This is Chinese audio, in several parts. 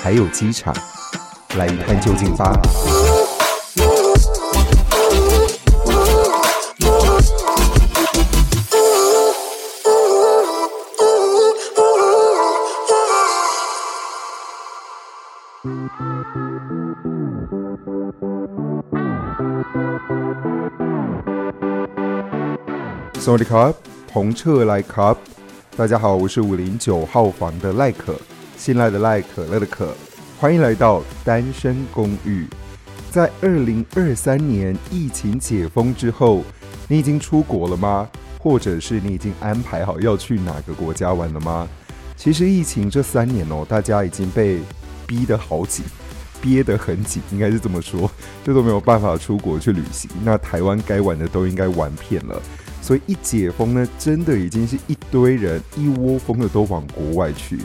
还有机场，来一探究竟吧。Sawasdee 彭彻来卡，大家好，我是五零九号房的赖可。新来的赖可乐的可，欢迎来到单身公寓。在二零二三年疫情解封之后，你已经出国了吗？或者是你已经安排好要去哪个国家玩了吗？其实疫情这三年哦，大家已经被逼得好紧，憋得很紧，应该是这么说，这都没有办法出国去旅行。那台湾该玩的都应该玩遍了，所以一解封呢，真的已经是一堆人一窝蜂的都往国外去。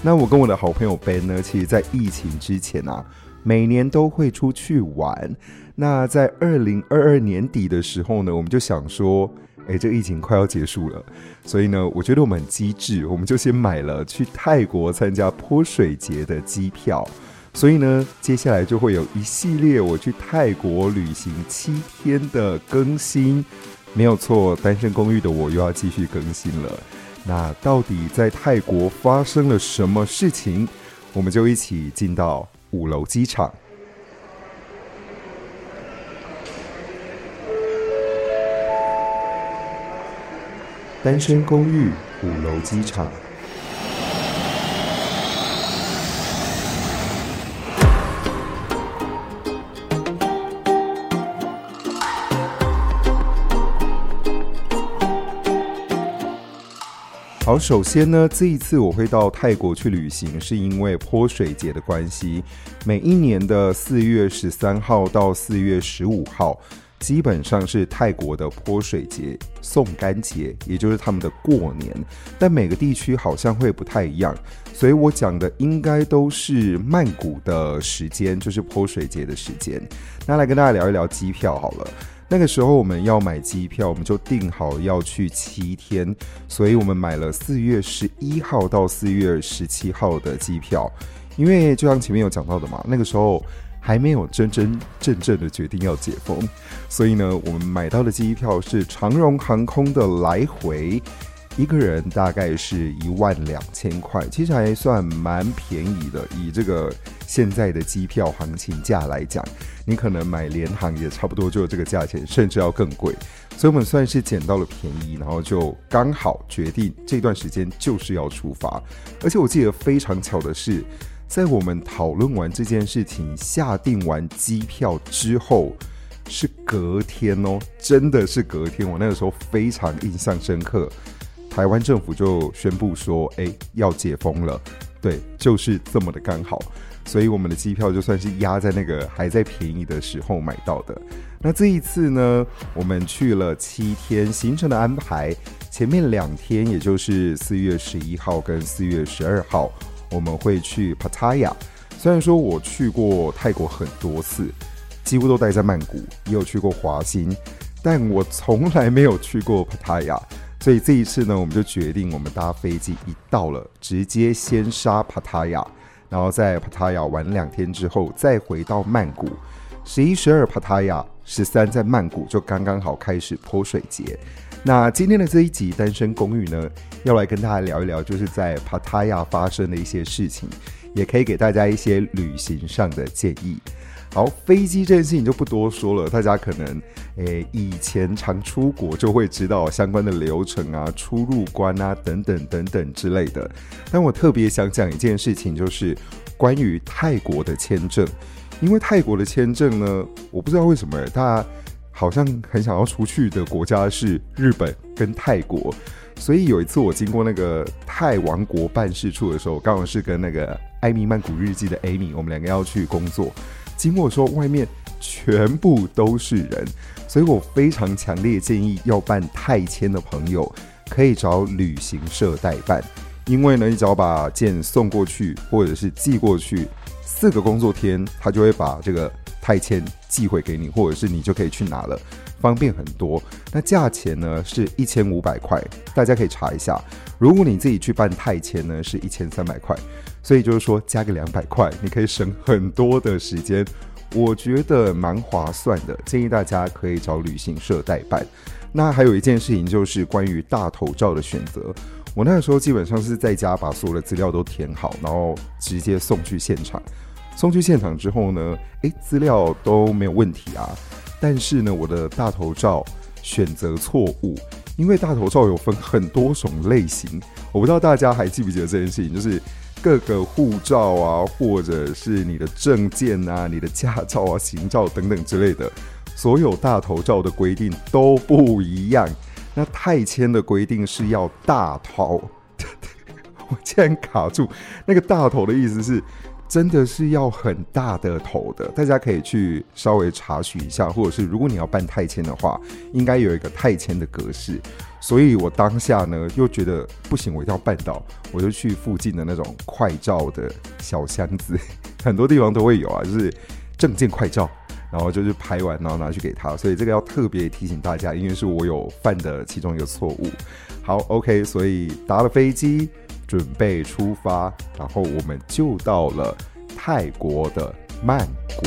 那我跟我的好朋友 Ben 呢，其实，在疫情之前啊，每年都会出去玩。那在二零二二年底的时候呢，我们就想说，哎，这个疫情快要结束了，所以呢，我觉得我们很机智，我们就先买了去泰国参加泼水节的机票。所以呢，接下来就会有一系列我去泰国旅行七天的更新。没有错，单身公寓的我又要继续更新了。那到底在泰国发生了什么事情？我们就一起进到五楼机场。单身公寓五楼机场。好，首先呢，这一次我会到泰国去旅行，是因为泼水节的关系。每一年的四月十三号到四月十五号，基本上是泰国的泼水节、送干节，也就是他们的过年。但每个地区好像会不太一样，所以我讲的应该都是曼谷的时间，就是泼水节的时间。那来跟大家聊一聊机票好了。那个时候我们要买机票，我们就定好要去七天，所以我们买了四月十一号到四月十七号的机票。因为就像前面有讲到的嘛，那个时候还没有真真正正的决定要解封，所以呢，我们买到的机票是长荣航空的来回。一个人大概是一万两千块，其实还算蛮便宜的。以这个现在的机票行情价来讲，你可能买联航也差不多就这个价钱，甚至要更贵。所以我们算是捡到了便宜，然后就刚好决定这段时间就是要出发。而且我记得非常巧的是，在我们讨论完这件事情、下订完机票之后，是隔天哦，真的是隔天。我那个时候非常印象深刻。台湾政府就宣布说：“哎，要解封了。”对，就是这么的刚好，所以我们的机票就算是压在那个还在便宜的时候买到的。那这一次呢，我们去了七天，行程的安排，前面两天也就是四月十一号跟四月十二号，我们会去 pataya。虽然说我去过泰国很多次，几乎都待在曼谷，也有去过华欣，但我从来没有去过 pataya。所以这一次呢，我们就决定，我们搭飞机一到了，直接先杀帕塔亚，然后在帕塔亚玩两天之后，再回到曼谷。十一、十二帕塔亚，十三在曼谷，就刚刚好开始泼水节。那今天的这一集单身公寓呢，要来跟大家聊一聊，就是在帕塔亚发生的一些事情，也可以给大家一些旅行上的建议。好，飞机这件事情就不多说了，大家可能诶以前常出国就会知道相关的流程啊、出入关啊等等等等之类的。但我特别想讲一件事情，就是关于泰国的签证，因为泰国的签证呢，我不知道为什么大家好像很想要出去的国家是日本跟泰国，所以有一次我经过那个泰王国办事处的时候，刚好是跟那个艾米曼谷日记的艾米，我们两个要去工作。经过说外面全部都是人，所以我非常强烈建议要办泰签的朋友可以找旅行社代办，因为呢，你只要把件送过去或者是寄过去，四个工作天他就会把这个泰签寄回给你，或者是你就可以去拿了，方便很多。那价钱呢是一千五百块，大家可以查一下。如果你自己去办泰签呢，是一千三百块。所以就是说，加个两百块，你可以省很多的时间，我觉得蛮划算的。建议大家可以找旅行社代办。那还有一件事情就是关于大头照的选择。我那个时候基本上是在家把所有的资料都填好，然后直接送去现场。送去现场之后呢，诶，资料都没有问题啊。但是呢，我的大头照选择错误，因为大头照有分很多种类型，我不知道大家还记不记得这件事情，就是。各个护照啊，或者是你的证件啊、你的驾照啊、行照等等之类的，所有大头照的规定都不一样。那泰签的规定是要大头，我竟然卡住。那个大头的意思是。真的是要很大的头的，大家可以去稍微查询一下，或者是如果你要办泰签的话，应该有一个泰签的格式。所以我当下呢又觉得不行，我一定要办到，我就去附近的那种快照的小箱子，很多地方都会有啊，就是证件快照，然后就是拍完然后拿去给他。所以这个要特别提醒大家，因为是我有犯的其中一个错误。好，OK，所以搭了飞机。准备出发，然后我们就到了泰国的曼谷。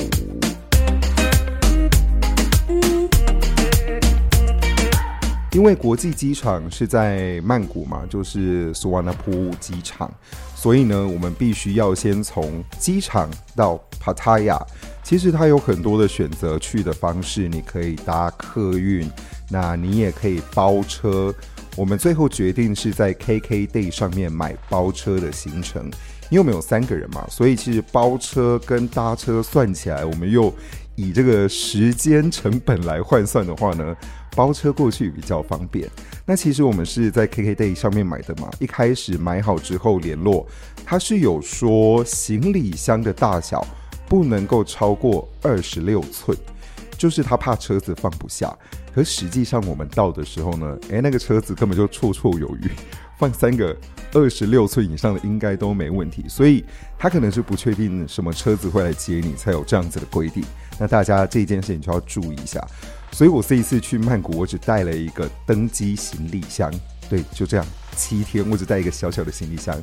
因为国际机场是在曼谷嘛，就是苏瓦纳普机场，所以呢，我们必须要先从机场到帕塔亚。其实它有很多的选择去的方式，你可以搭客运，那你也可以包车。我们最后决定是在 KKday 上面买包车的行程，因为我们有三个人嘛，所以其实包车跟搭车算起来，我们又以这个时间成本来换算的话呢，包车过去比较方便。那其实我们是在 KKday 上面买的嘛，一开始买好之后联络，他是有说行李箱的大小不能够超过二十六寸，就是他怕车子放不下。可实际上我们到的时候呢，诶，那个车子根本就绰绰有余，放三个二十六寸以上的应该都没问题。所以他可能是不确定什么车子会来接你，才有这样子的规定。那大家这件事情就要注意一下。所以我这一次去曼谷，我只带了一个登机行李箱，对，就这样，七天我只带一个小小的行李箱。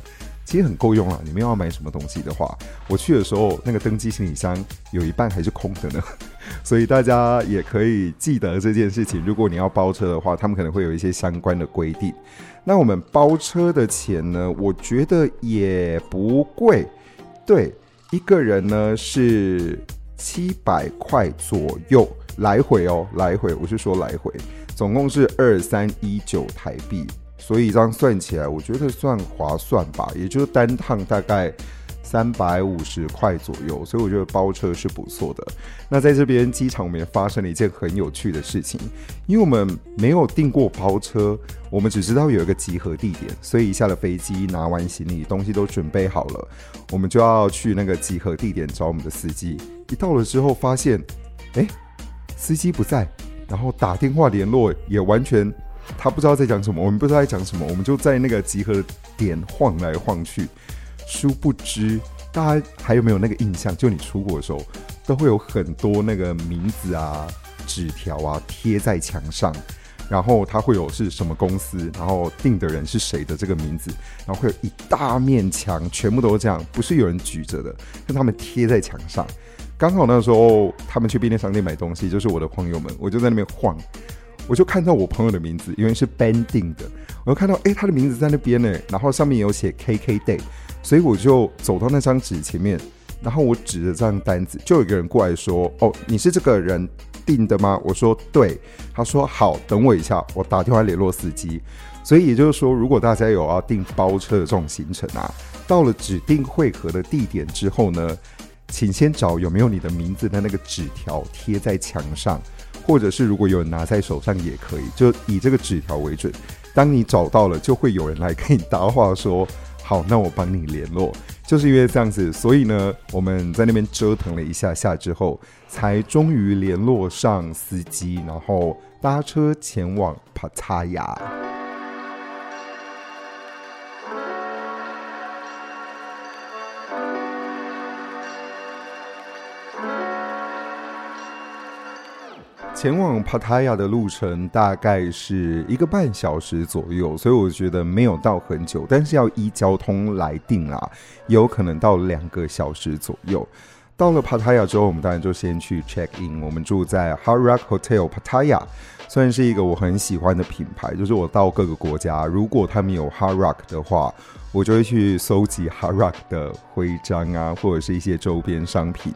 其实很够用了。你们要买什么东西的话，我去的时候那个登机行李箱有一半还是空的呢。所以大家也可以记得这件事情。如果你要包车的话，他们可能会有一些相关的规定。那我们包车的钱呢，我觉得也不贵。对，一个人呢是七百块左右来回哦，来回我是说来回，总共是二三一九台币。所以这样算起来，我觉得算划算吧，也就是单趟大概三百五十块左右，所以我觉得包车是不错的。那在这边机场，我们也发生了一件很有趣的事情，因为我们没有订过包车，我们只知道有一个集合地点，所以下了飞机，拿完行李，东西都准备好了，我们就要去那个集合地点找我们的司机。一到了之后，发现，哎，司机不在，然后打电话联络也完全。他不知道在讲什么，我们不知道在讲什么，我们就在那个集合点晃来晃去。殊不知，大家还有没有那个印象？就你出国的时候，都会有很多那个名字啊、纸条啊贴在墙上，然后它会有是什么公司，然后订的人是谁的这个名字，然后会有一大面墙，全部都是这样，不是有人举着的，是他们贴在墙上。刚好那时候他们去便利商店买东西，就是我的朋友们，我就在那边晃。我就看到我朋友的名字，因为是 Ben 订的，我就看到诶，他的名字在那边呢，然后上面有写 KKday，所以我就走到那张纸前面，然后我指着这张单子，就有一个人过来说：“哦，你是这个人订的吗？”我说：“对。”他说：“好，等我一下，我打电话联络司机。”所以也就是说，如果大家有要订包车的这种行程啊，到了指定汇合的地点之后呢，请先找有没有你的名字的那个纸条贴在墙上。或者是如果有人拿在手上也可以，就以这个纸条为准。当你找到了，就会有人来跟你搭话说：“好，那我帮你联络。”就是因为这样子，所以呢，我们在那边折腾了一下下之后，才终于联络上司机，然后搭车前往帕塔亚。前往帕塔亚的路程大概是一个半小时左右，所以我觉得没有到很久，但是要依交通来定啊，有可能到两个小时左右。到了帕塔亚之后，我们当然就先去 check in。我们住在 Hard Rock Hotel 帕塔亚，虽然是一个我很喜欢的品牌，就是我到各个国家，如果他们有 Hard Rock 的话，我就会去搜集 Hard Rock 的徽章啊，或者是一些周边商品。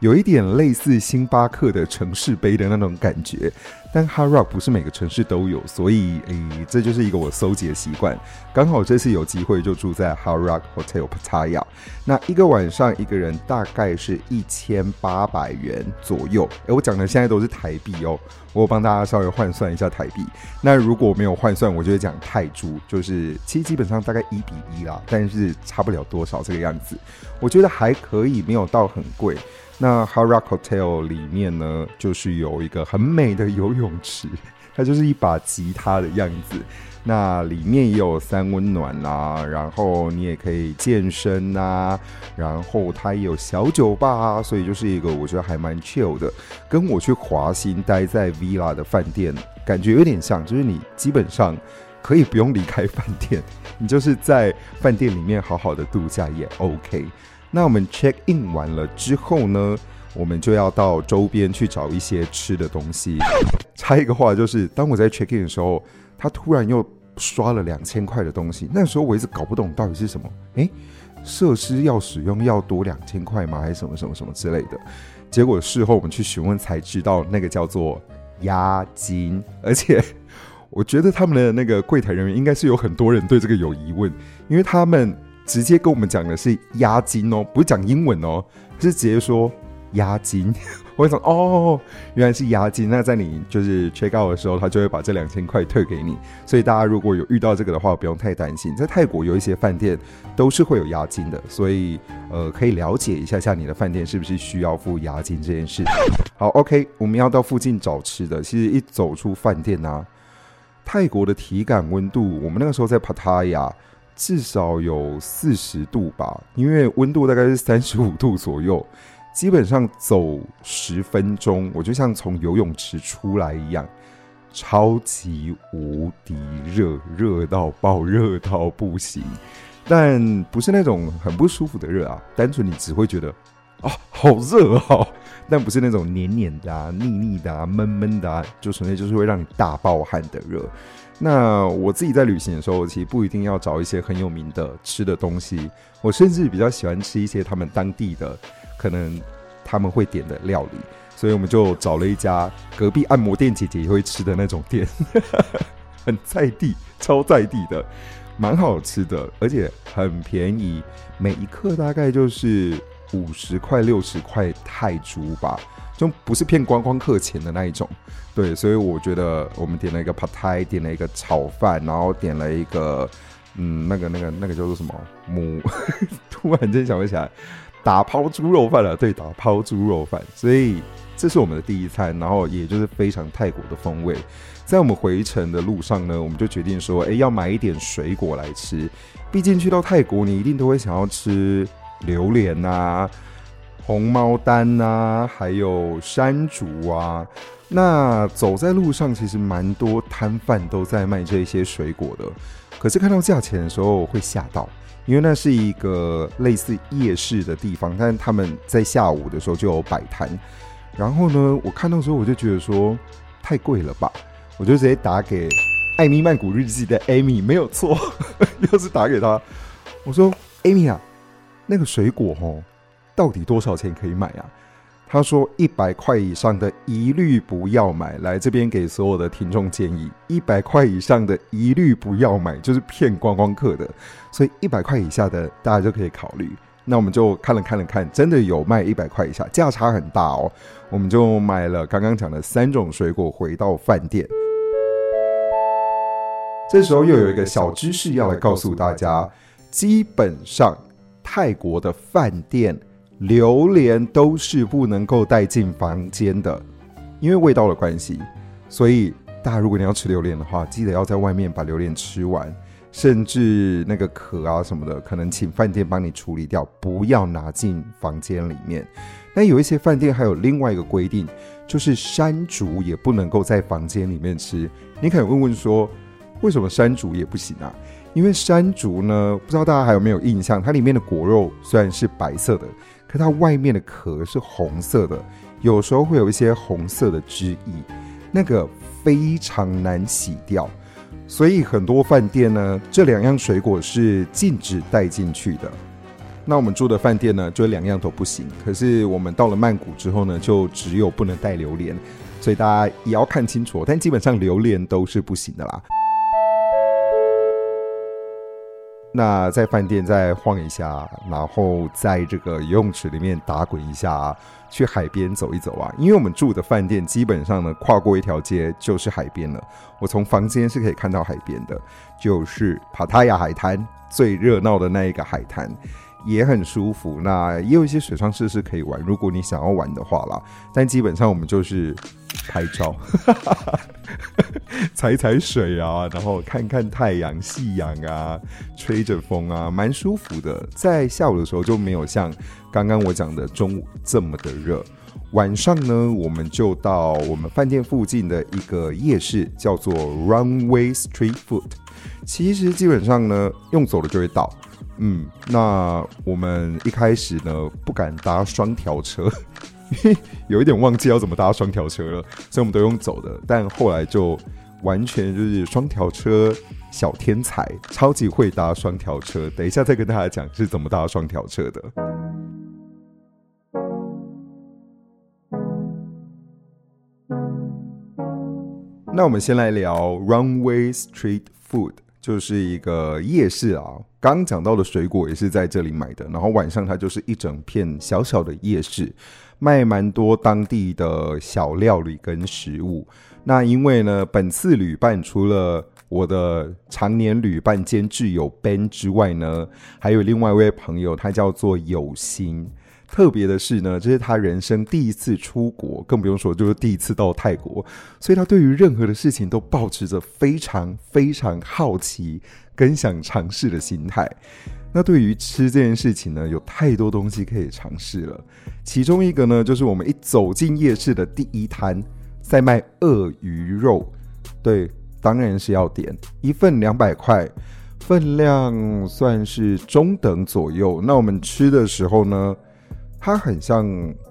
有一点类似星巴克的城市杯的那种感觉，但 Hard Rock 不是每个城市都有，所以诶，这就是一个我搜集的习惯。刚好这次有机会就住在 Hard Rock Hotel Pattaya，那一个晚上一个人大概是一千八百元左右。诶，我讲的现在都是台币哦，我帮大家稍微换算一下台币。那如果没有换算，我就会讲泰铢，就是其实基本上大概一比一啦，但是差不了多少这个样子。我觉得还可以，没有到很贵。那 Hard Rock Hotel 里面呢，就是有一个很美的游泳池，它就是一把吉他的样子。那里面也有三温暖啊，然后你也可以健身啊，然后它也有小酒吧啊，所以就是一个我觉得还蛮 chill 的。跟我去华欣待在 Villa 的饭店感觉有点像，就是你基本上可以不用离开饭店，你就是在饭店里面好好的度假也 OK。那我们 check in 完了之后呢，我们就要到周边去找一些吃的东西。插一个话，就是当我在 check in 的时候，他突然又刷了两千块的东西。那时候我一直搞不懂到底是什么。诶，设施要使用要多两千块吗？还是什么什么什么之类的？结果事后我们去询问才知道，那个叫做押金。而且我觉得他们的那个柜台人员应该是有很多人对这个有疑问，因为他们。直接跟我们讲的是押金哦，不是讲英文哦，是直接说押金。我会说哦，原来是押金。那在你就是 check out 的时候，他就会把这两千块退给你。所以大家如果有遇到这个的话，不用太担心。在泰国有一些饭店都是会有押金的，所以呃可以了解一下下你的饭店是不是需要付押金这件事。好，OK，我们要到附近找吃的。其实一走出饭店啊，泰国的体感温度，我们那个时候在帕塔亚。至少有四十度吧，因为温度大概是三十五度左右，基本上走十分钟，我就像从游泳池出来一样，超级无敌热，热到爆，热到不行。但不是那种很不舒服的热啊，单纯你只会觉得啊，好热啊，但不是那种黏黏的、腻腻的、闷闷的，就纯粹就是会让你大爆汗的热。那我自己在旅行的时候，其实不一定要找一些很有名的吃的东西，我甚至比较喜欢吃一些他们当地的，可能他们会点的料理，所以我们就找了一家隔壁按摩店姐姐也会吃的那种店，很在地，超在地的，蛮好吃的，而且很便宜，每一克大概就是五十块、六十块泰铢吧。就不是骗观光客钱的那一种，对，所以我觉得我们点了一个 Pad Thai，点了一个炒饭，然后点了一个，嗯，那个那个那个叫做什么？母，突然间想不起来，打抛猪肉饭了，对，打抛猪肉饭。所以这是我们的第一餐，然后也就是非常泰国的风味。在我们回程的路上呢，我们就决定说，哎，要买一点水果来吃，毕竟去到泰国，你一定都会想要吃榴莲啊。红毛丹呐、啊，还有山竹啊，那走在路上其实蛮多摊贩都在卖这些水果的，可是看到价钱的时候会吓到，因为那是一个类似夜市的地方，但他们在下午的时候就有摆摊，然后呢，我看到时候我就觉得说太贵了吧，我就直接打给艾米曼谷日记的艾米，没有错，又是打给他，我说艾米啊，那个水果吼。到底多少钱可以买啊？他说一百块以上的一律不要买。来这边给所有的听众建议，一百块以上的一律不要买，就是骗观光客的。所以一百块以下的大家就可以考虑。那我们就看了看了看，真的有卖一百块以下，价差很大哦。我们就买了刚刚讲的三种水果，回到饭店。这时候又有一个小知识要来告诉大家，基本上。泰国的饭店，榴莲都是不能够带进房间的，因为味道的关系。所以大家如果你要吃榴莲的话，记得要在外面把榴莲吃完，甚至那个壳啊什么的，可能请饭店帮你处理掉，不要拿进房间里面。那有一些饭店还有另外一个规定，就是山竹也不能够在房间里面吃。你可以问问说，为什么山竹也不行啊？因为山竹呢，不知道大家还有没有印象？它里面的果肉虽然是白色的，可它外面的壳是红色的，有时候会有一些红色的汁液，那个非常难洗掉。所以很多饭店呢，这两样水果是禁止带进去的。那我们住的饭店呢，就两样都不行。可是我们到了曼谷之后呢，就只有不能带榴莲，所以大家也要看清楚。但基本上榴莲都是不行的啦。那在饭店再晃一下，然后在这个游泳池里面打滚一下，去海边走一走啊！因为我们住的饭店基本上呢，跨过一条街就是海边了。我从房间是可以看到海边的，就是帕塔亚海滩最热闹的那一个海滩，也很舒服。那也有一些水上设施可以玩，如果你想要玩的话啦。但基本上我们就是拍照。踩踩水啊，然后看看太阳、夕阳啊，吹着风啊，蛮舒服的。在下午的时候就没有像刚刚我讲的中午这么的热。晚上呢，我们就到我们饭店附近的一个夜市，叫做 Runway Street Food。其实基本上呢，用走了就会到。嗯，那我们一开始呢，不敢搭双条车。因 为有一点忘记要怎么搭双条车了，所以我们都用走的。但后来就完全就是双条车小天才，超级会搭双条车。等一下再跟大家讲是怎么搭双条车的。那我们先来聊 Runway Street Food，就是一个夜市啊。刚讲到的水果也是在这里买的，然后晚上它就是一整片小小的夜市。卖蛮多当地的小料理跟食物。那因为呢，本次旅伴除了我的常年旅伴兼挚友 Ben 之外呢，还有另外一位朋友，他叫做有心。特别的是呢，这是他人生第一次出国，更不用说就是第一次到泰国，所以他对于任何的事情都保持着非常非常好奇跟想尝试的心态。那对于吃这件事情呢，有太多东西可以尝试了。其中一个呢，就是我们一走进夜市的第一摊，在卖鳄鱼肉。对，当然是要点一份两百块，分量算是中等左右。那我们吃的时候呢，它很像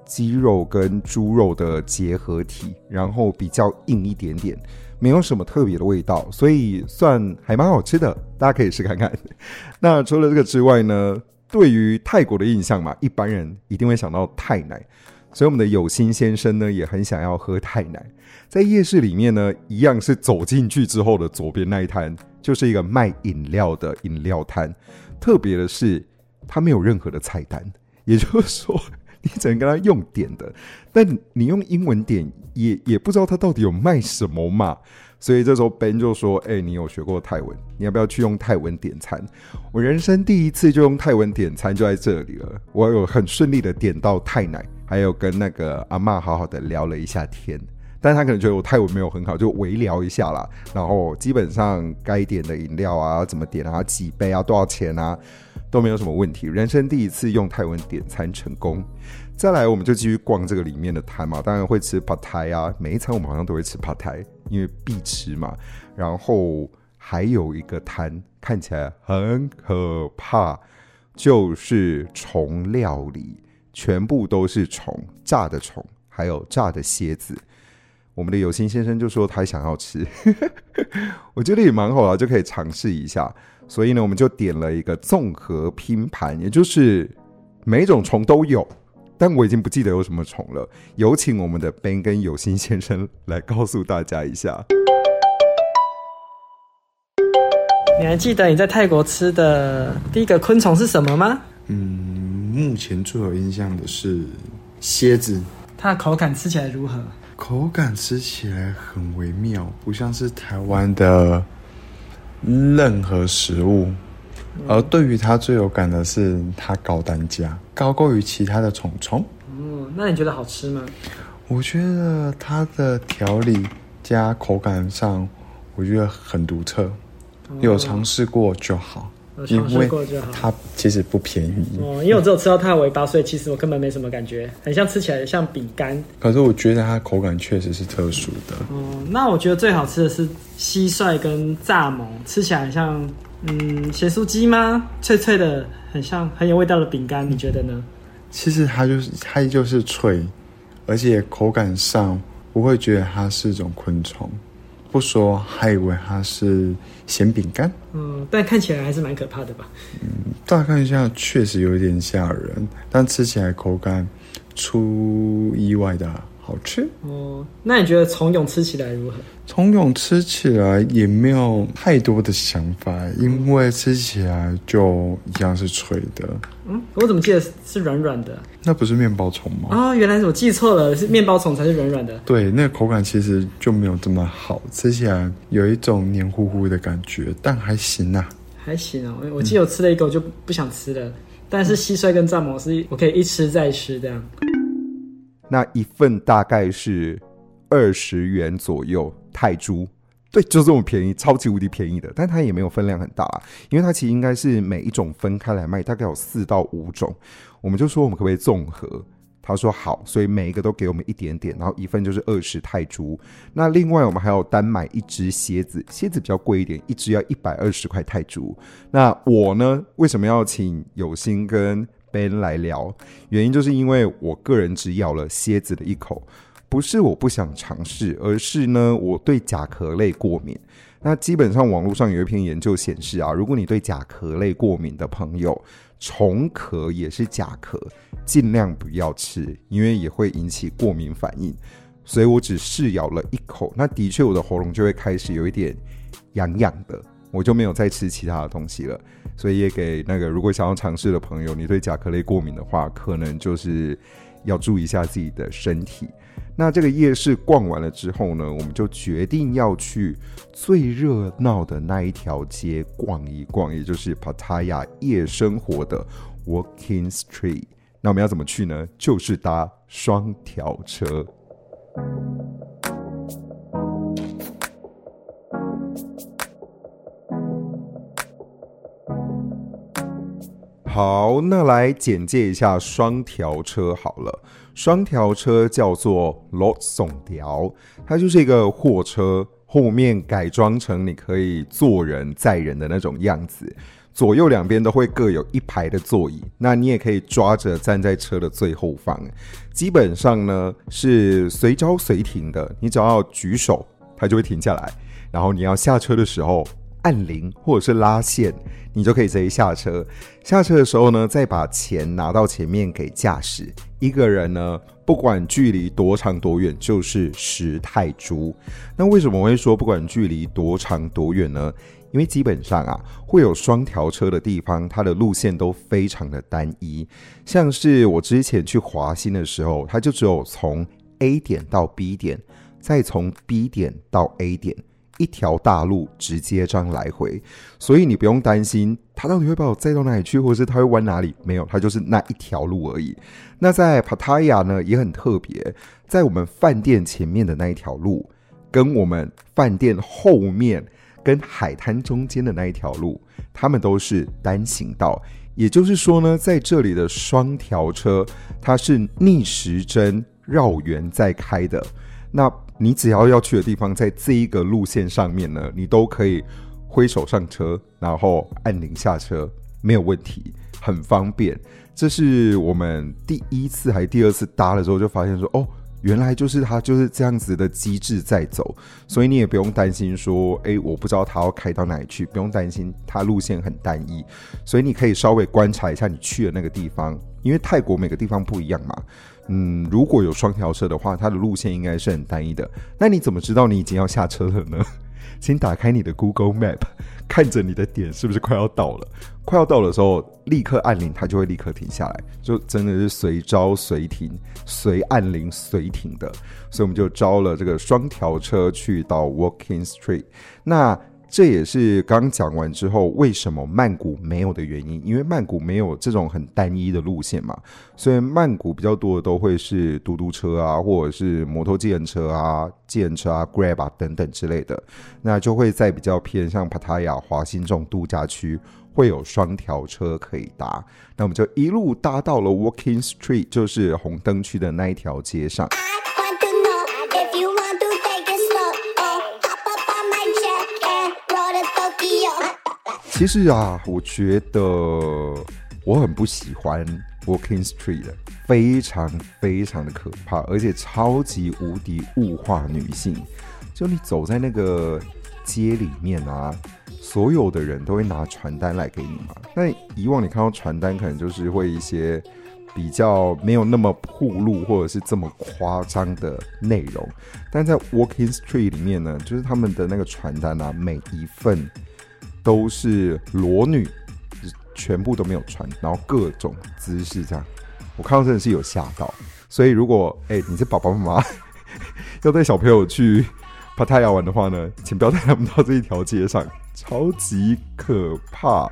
鸡肉跟猪肉的结合体，然后比较硬一点点。没有什么特别的味道，所以算还蛮好吃的，大家可以试看看。那除了这个之外呢，对于泰国的印象嘛，一般人一定会想到泰奶，所以我们的有心先生呢也很想要喝泰奶。在夜市里面呢，一样是走进去之后的左边那一摊，就是一个卖饮料的饮料摊。特别的是，它没有任何的菜单，也就是说。你只能跟他用点的，但你用英文点也也不知道他到底有卖什么嘛。所以这时候 Ben 就说：“哎、你有学过泰文，你要不要去用泰文点餐？”我人生第一次就用泰文点餐就在这里了。我有很顺利的点到泰奶，还有跟那个阿嬷好好的聊了一下天。但他可能觉得我泰文没有很好，就微聊一下啦。然后基本上该点的饮料啊，怎么点啊，几杯啊，多少钱啊？都没有什么问题，人生第一次用泰文点餐成功。再来，我们就继续逛这个里面的摊嘛，当然会吃 p a t a i 啊，每一餐我们好像都会吃 p a t a i 因为必吃嘛。然后还有一个摊看起来很可怕，就是虫料理，全部都是虫，炸的虫，还有炸的蝎子。我们的有心先生就说他想要吃，我觉得也蛮好啊，就可以尝试一下。所以呢，我们就点了一个综合拼盘，也就是每一种虫都有，但我已经不记得有什么虫了。有请我们的 Ben 跟有心先生来告诉大家一下。你还记得你在泰国吃的第一个昆虫是什么吗？嗯，目前最有印象的是蝎子。它的口感吃起来如何？口感吃起来很微妙，不像是台湾的。任何食物而对于它最有感的是它高单价，高过于其他的虫虫。哦，那你觉得好吃吗？我觉得它的调理加口感上，我觉得很独特，哦、有尝试过就好。因为它其实不便宜哦，因为我只有吃到它的尾巴，所以其实我根本没什么感觉，很像吃起来像饼干。可是我觉得它口感确实是特殊的。哦，那我觉得最好吃的是蟋蟀跟蚱蜢，吃起来很像嗯咸酥鸡吗？脆脆的，很像很有味道的饼干，你觉得呢？其实它就是它就是脆，而且口感上不会觉得它是一种昆虫。不说，还以为它是咸饼干。嗯，但看起来还是蛮可怕的吧？嗯，乍看一下确实有点吓人，但吃起来口感出意外的好吃。哦，那你觉得虫蛹吃起来如何？虫蛹吃起来也没有太多的想法，因为吃起来就一样是脆的。嗯，我怎么记得是软软的？那不是面包虫吗？啊、哦，原来是我记错了，是面包虫才是软软的。对，那个口感其实就没有这么好，吃起来有一种黏糊糊的感觉，但还行啊。还行哦，我记得我吃了一口就不想吃了。嗯、但是蟋蟀跟蚱蜢是我可以一吃再吃这样。那一份大概是二十元左右泰铢。对，就这么便宜，超级无敌便宜的，但它也没有分量很大啊，因为它其实应该是每一种分开来卖，大概有四到五种。我们就说我们可不可以综合？他说好，所以每一个都给我们一点点，然后一份就是二十泰铢。那另外我们还有单买一只蝎子，蝎子比较贵一点，一只要一百二十块泰铢。那我呢，为什么要请有心跟 Ben 来聊？原因就是因为我个人只咬了蝎子的一口。不是我不想尝试，而是呢，我对甲壳类过敏。那基本上网络上有一篇研究显示啊，如果你对甲壳类过敏的朋友，虫壳也是甲壳，尽量不要吃，因为也会引起过敏反应。所以我只试咬了一口，那的确我的喉咙就会开始有一点痒痒的，我就没有再吃其他的东西了。所以也给那个如果想要尝试的朋友，你对甲壳类过敏的话，可能就是要注意一下自己的身体。那这个夜市逛完了之后呢，我们就决定要去最热闹的那一条街逛一逛，也就是 Pattaya 夜生活的 Walking Street。那我们要怎么去呢？就是搭双条车。好，那来简介一下双条车好了。双条车叫做 Lok Song Tiao，它就是一个货车，后面改装成你可以坐人载人的那种样子，左右两边都会各有一排的座椅，那你也可以抓着站在车的最后方，基本上呢是随招随停的，你只要举手，它就会停下来，然后你要下车的时候。按铃或者是拉线，你就可以直接下车。下车的时候呢，再把钱拿到前面给驾驶。一个人呢，不管距离多长多远，就是十泰铢。那为什么我会说不管距离多长多远呢？因为基本上啊，会有双条车的地方，它的路线都非常的单一。像是我之前去华欣的时候，它就只有从 A 点到 B 点，再从 B 点到 A 点。一条大路直接这样来回，所以你不用担心他到底会把我载到哪里去，或者是他会弯哪里？没有，他就是那一条路而已。那在 Pattaya 呢也很特别，在我们饭店前面的那一条路，跟我们饭店后面跟海滩中间的那一条路，他们都是单行道。也就是说呢，在这里的双条车，它是逆时针绕圆在开的。那你只要要去的地方，在这一个路线上面呢，你都可以挥手上车，然后按铃下车，没有问题，很方便。这是我们第一次还第二次搭了之后，就发现说，哦，原来就是它就是这样子的机制在走，所以你也不用担心说，哎，我不知道它要开到哪里去，不用担心它路线很单一，所以你可以稍微观察一下你去的那个地方，因为泰国每个地方不一样嘛。嗯，如果有双条车的话，它的路线应该是很单一的。那你怎么知道你已经要下车了呢？请打开你的 Google Map，看着你的点是不是快要到了。快要到的时候，立刻按铃，它就会立刻停下来，就真的是随招随停，随按铃随停的。所以我们就招了这个双条车去到 Walking Street。那这也是刚讲完之后，为什么曼谷没有的原因，因为曼谷没有这种很单一的路线嘛，所以曼谷比较多的都会是嘟嘟车啊，或者是摩托计程车啊、计程车啊、Grab 啊等等之类的，那就会在比较偏向 Pattaya 华欣这种度假区，会有双条车可以搭，那我们就一路搭到了 Walking Street，就是红灯区的那一条街上。其实啊，我觉得我很不喜欢 Walking Street 的，非常非常的可怕，而且超级无敌物化女性。就你走在那个街里面啊，所有的人都会拿传单来给你嘛。那以往你看到传单，可能就是会一些比较没有那么暴露，或者是这么夸张的内容。但在 Walking Street 里面呢，就是他们的那个传单啊，每一份。都是裸女，全部都没有穿，然后各种姿势这样，我看到真的是有吓到。所以如果哎、你是爸爸妈妈 要带小朋友去帕塔亚玩的话呢，请不要带他们到这一条街上，超级可怕。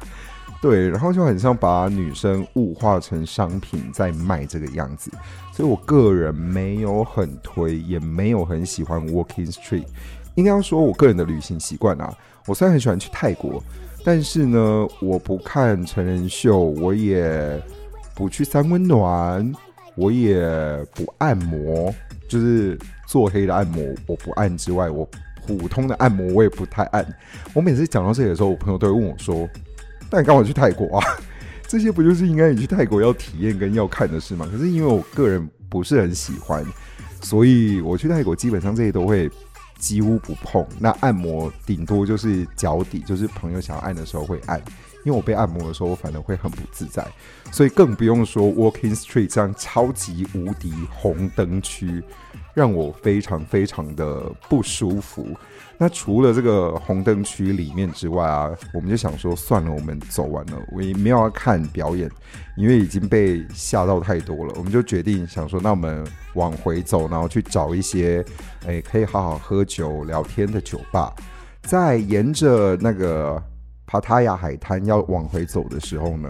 对，然后就很像把女生物化成商品在卖这个样子。所以我个人没有很推，也没有很喜欢 Walking Street。应该说，我个人的旅行习惯啊。我虽然很喜欢去泰国，但是呢，我不看成人秀，我也不去三温暖，我也不按摩，就是做黑的按摩我不按之外，我普通的按摩我也不太按。我每次讲到这里的时候，我朋友都会问我说：“那你干嘛去泰国啊？这些不就是应该你去泰国要体验跟要看的事吗？”可是因为我个人不是很喜欢，所以我去泰国基本上这些都会。几乎不碰，那按摩顶多就是脚底，就是朋友想要按的时候会按，因为我被按摩的时候，我反而会很不自在，所以更不用说 Walking Street 这样超级无敌红灯区，让我非常非常的不舒服。那除了这个红灯区里面之外啊，我们就想说算了，我们走完了，我也没有要看表演，因为已经被吓到太多了。我们就决定想说，那我们往回走，然后去找一些诶可以好好喝酒聊天的酒吧。在沿着那个帕塔亚海滩要往回走的时候呢，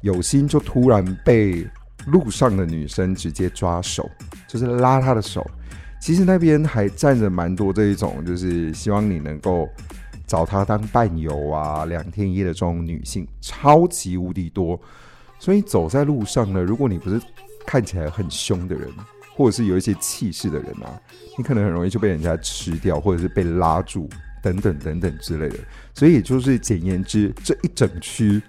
有心就突然被路上的女生直接抓手，就是拉她的手。其实那边还站着蛮多这一种，就是希望你能够找她当伴游啊，两天一夜的这种女性，超级无敌多。所以走在路上呢，如果你不是看起来很凶的人，或者是有一些气势的人啊，你可能很容易就被人家吃掉，或者是被拉住，等等等等之类的。所以也就是简言之，这一整区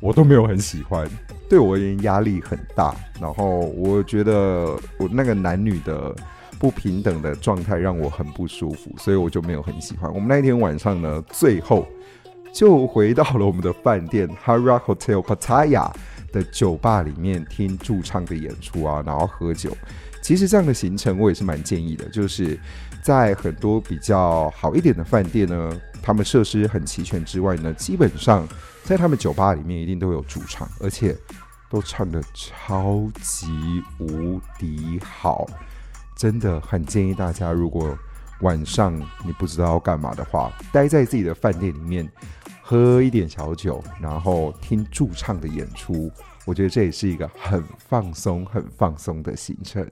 我都没有很喜欢，对我而言压力很大。然后我觉得我那个男女的。不平等的状态让我很不舒服，所以我就没有很喜欢。我们那天晚上呢，最后就回到了我们的饭店 Harak Hotel Pattaya 的酒吧里面听驻唱的演出啊，然后喝酒。其实这样的行程我也是蛮建议的，就是在很多比较好一点的饭店呢，他们设施很齐全之外呢，基本上在他们酒吧里面一定都有驻唱，而且都唱得超级无敌好。真的很建议大家，如果晚上你不知道要干嘛的话，待在自己的饭店里面，喝一点小酒，然后听驻唱的演出，我觉得这也是一个很放松、很放松的行程。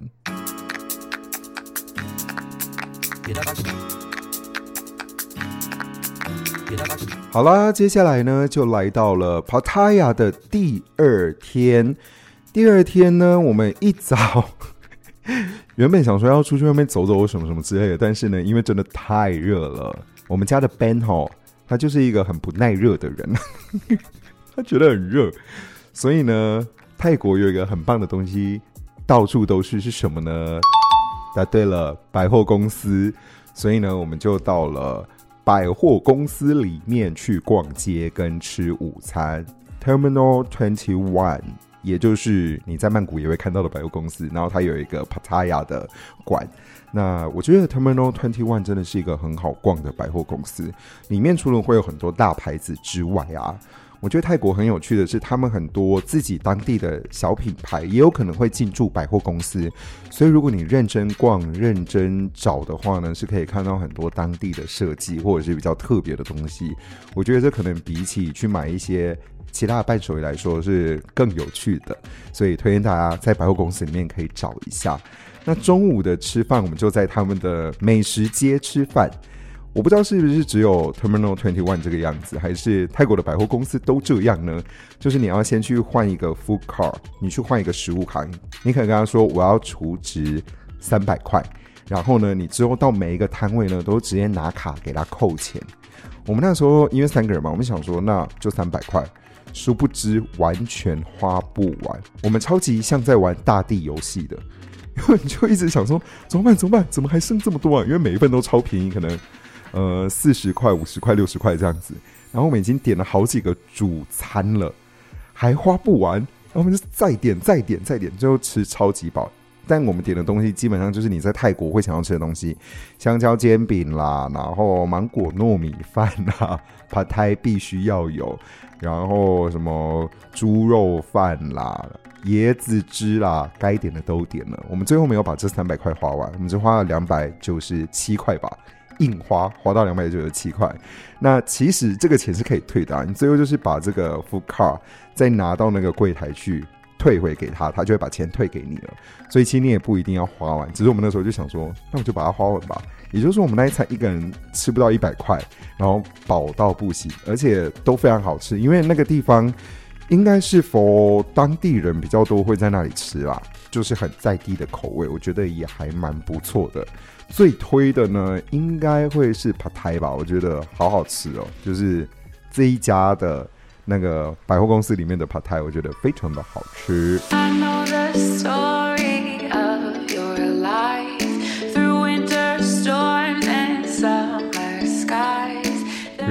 好啦，接下来呢，就来到了普吉岛的第二天。第二天呢，我们一早。原本想说要出去外面走走什么什么之类的，但是呢，因为真的太热了，我们家的 Ben 吼，他就是一个很不耐热的人，他觉得很热，所以呢，泰国有一个很棒的东西，到处都是，是什么呢？答对了，百货公司。所以呢，我们就到了百货公司里面去逛街跟吃午餐，Terminal Twenty One。也就是你在曼谷也会看到的百货公司，然后它有一个 Pattaya 的馆。那我觉得 Terminal Twenty One 真的是一个很好逛的百货公司。里面除了会有很多大牌子之外啊，我觉得泰国很有趣的是，他们很多自己当地的小品牌也有可能会进驻百货公司，所以如果你认真逛、认真找的话呢，是可以看到很多当地的设计或者是比较特别的东西。我觉得这可能比起去买一些其他的伴手礼来说是更有趣的，所以推荐大家在百货公司里面可以找一下。那中午的吃饭，我们就在他们的美食街吃饭。我不知道是不是只有 Terminal Twenty One 这个样子，还是泰国的百货公司都这样呢？就是你要先去换一个 food Card，你去换一个食物卡，你可能跟他说我要储值三百块，然后呢，你之后到每一个摊位呢都直接拿卡给他扣钱。我们那时候因为三个人嘛，我们想说那就三百块，殊不知完全花不完。我们超级像在玩大地游戏的，因为你就一直想说怎么办？怎么办？怎么还剩这么多啊？因为每一份都超便宜，可能。呃，四十块、五十块、六十块这样子，然后我们已经点了好几个主餐了，还花不完，然后我们就再点、再点、再点，最后吃超级饱。但我们点的东西基本上就是你在泰国会想要吃的东西，香蕉煎饼啦，然后芒果糯米饭啦，Pad Thai 必须要有，然后什么猪肉饭啦、椰子汁啦，该点的都点了。我们最后没有把这三百块花完，我们只花了两百九十七块吧。印花花到两百九十七块，那其实这个钱是可以退的啊。你最后就是把这个 food card 再拿到那个柜台去退回给他，他就会把钱退给你了。所以其实你也不一定要花完，只是我们那时候就想说，那我就把它花完吧。也就是说，我们那一餐一个人吃不到一百块，然后饱到不行，而且都非常好吃，因为那个地方应该是 for 当地人比较多会在那里吃啦，就是很在地的口味，我觉得也还蛮不错的。最推的呢，应该会是 Pad Thai 吧？我觉得好好吃哦，就是这一家的那个百货公司里面的 Pad Thai，我觉得非常的好吃。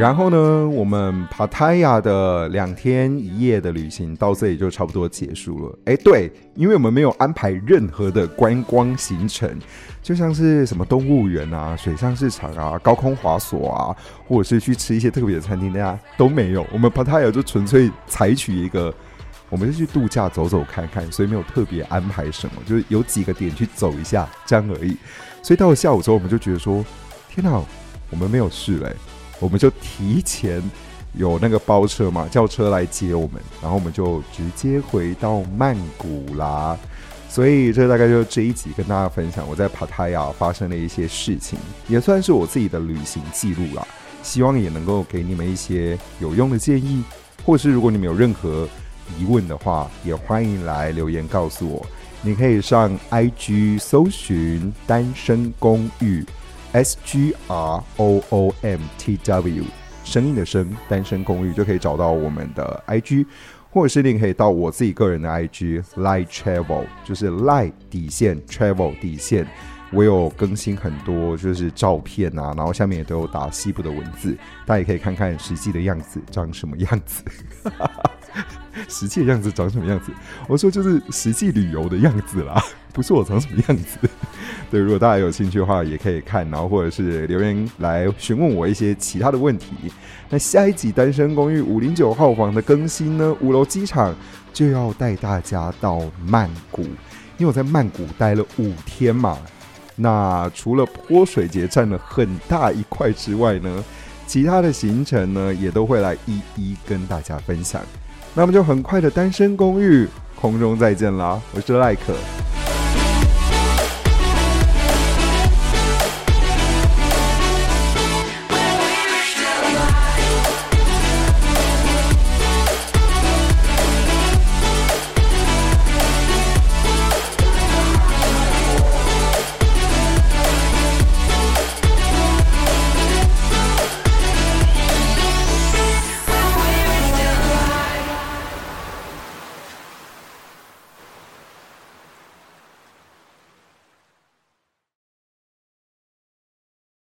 然后呢，我们帕塔亚的两天一夜的旅行到这里就差不多结束了。哎，对，因为我们没有安排任何的观光行程，就像是什么动物园啊、水上市场啊、高空滑索啊，或者是去吃一些特别的餐厅，大家都没有。我们帕塔亚就纯粹采取一个，我们就去度假走走看看，所以没有特别安排什么，就是有几个点去走一下这样而已。所以到了下午之后，我们就觉得说，天哪，我们没有事嘞。我们就提前有那个包车嘛，叫车来接我们，然后我们就直接回到曼谷啦。所以这大概就是这一集跟大家分享我在帕塔亚发生的一些事情，也算是我自己的旅行记录啦。希望也能够给你们一些有用的建议，或是如果你们有任何疑问的话，也欢迎来留言告诉我。你可以上 IG 搜寻单身公寓。S G R O O M T W，声音的声，单身公寓就可以找到我们的 I G，或者是你可以到我自己个人的 I G Lai Travel，就是 Lai 底线 Travel 底线，我有更新很多就是照片啊，然后下面也都有打西部的文字，大家也可以看看实际的样子长什么样子。哈 哈实际的样子长什么样子？我说就是实际旅游的样子啦，不是我长什么样子。对，如果大家有兴趣的话，也可以看，然后或者是留言来询问我一些其他的问题。那下一集《单身公寓》五零九号房的更新呢？五楼机场就要带大家到曼谷，因为我在曼谷待了五天嘛。那除了泼水节占了很大一块之外呢，其他的行程呢也都会来一一跟大家分享。那么就很快的《单身公寓》空中再见啦！我是赖可。